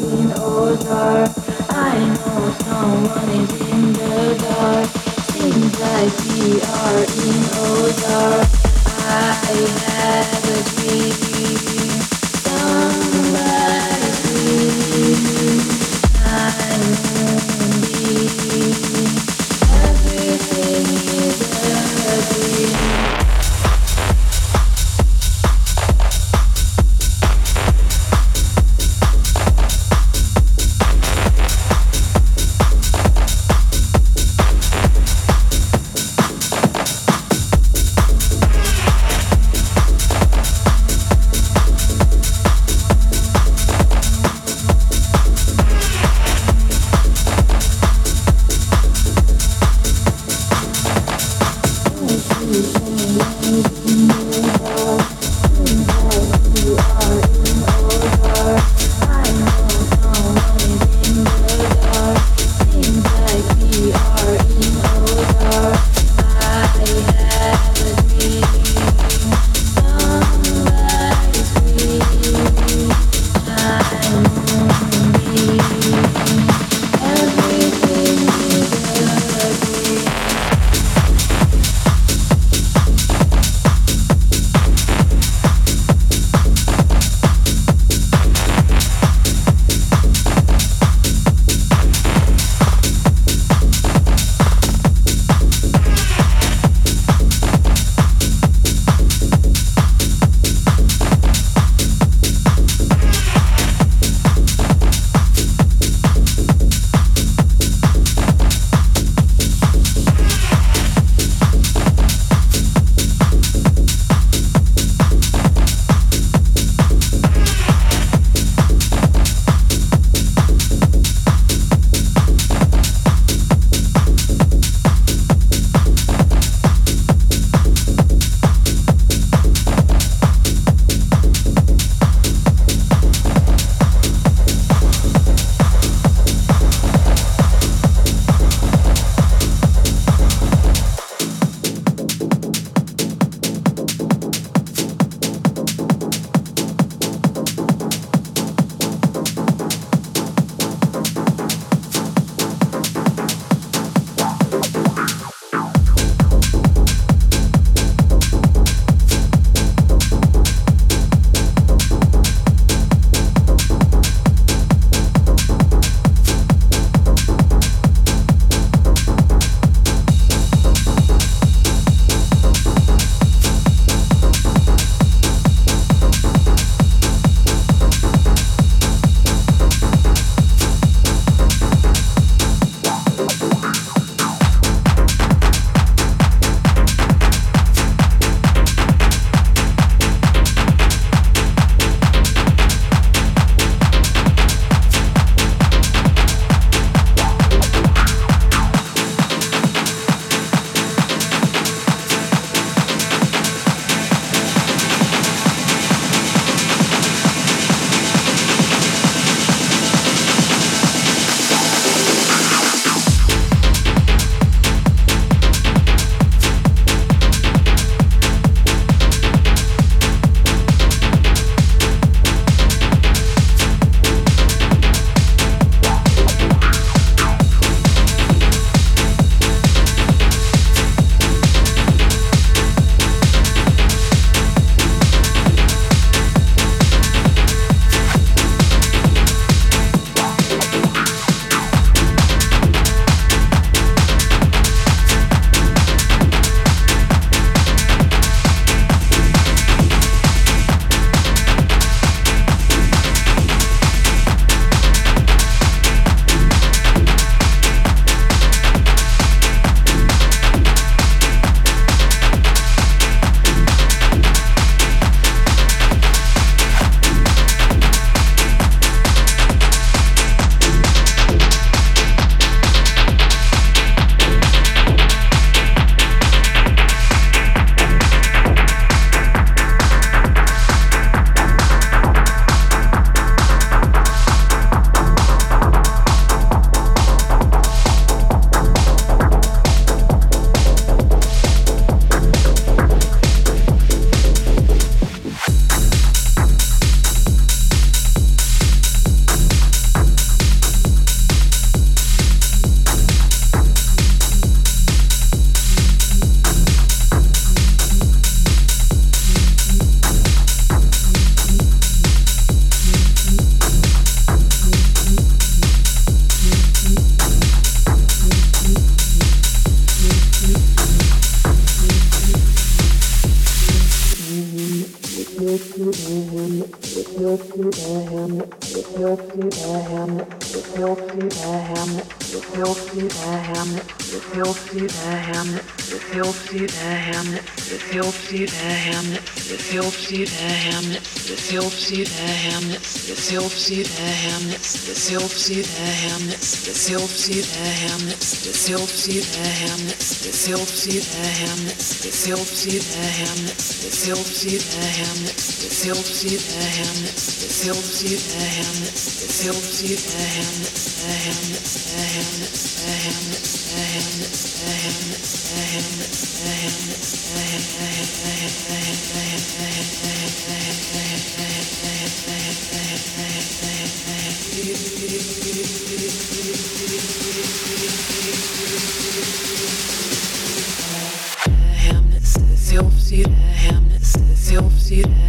in. I know someone is in the dark. We are in Ozark. I have a dream. Hilfslied, der Hermes, des Hilfslied, der Hermes, des Hilfslied, der Hermes, des Hilfslied, der Hermes, des Hilfslied, der Hermes, des Hilfslied, der Hermes, des Hilfslied, der Hermes, des Hilfslied, der Hermes, des Hilfslied, der Hermes, der Hermes, see it.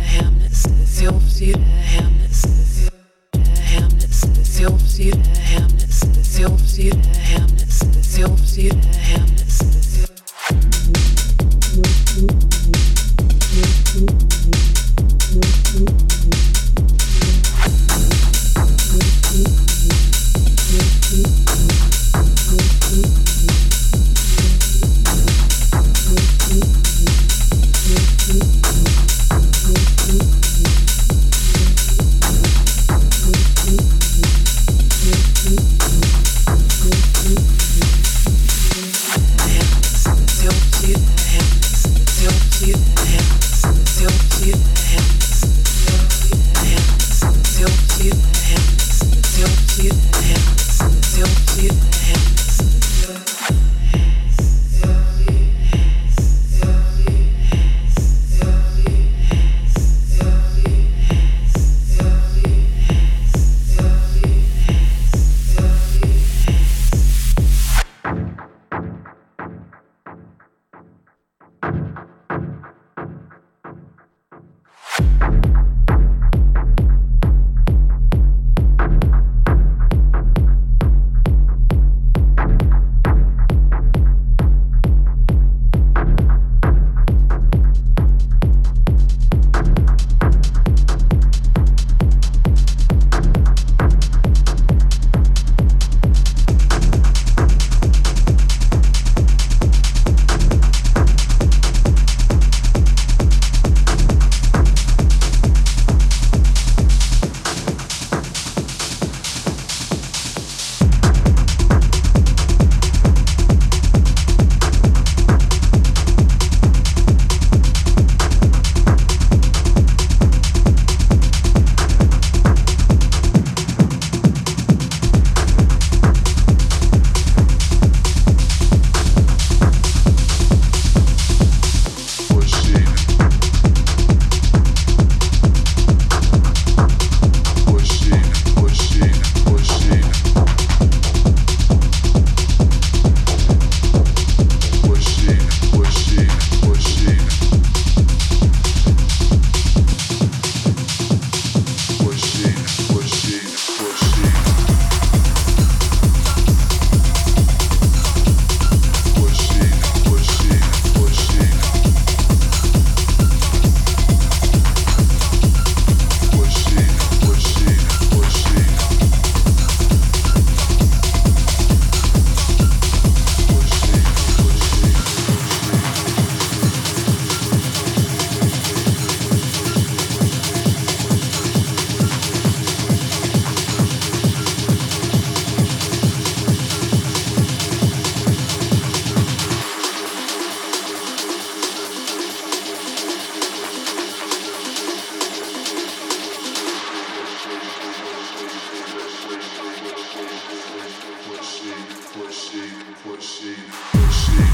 Pushing, pushing,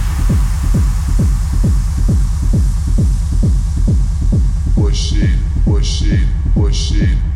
pushing, it, push.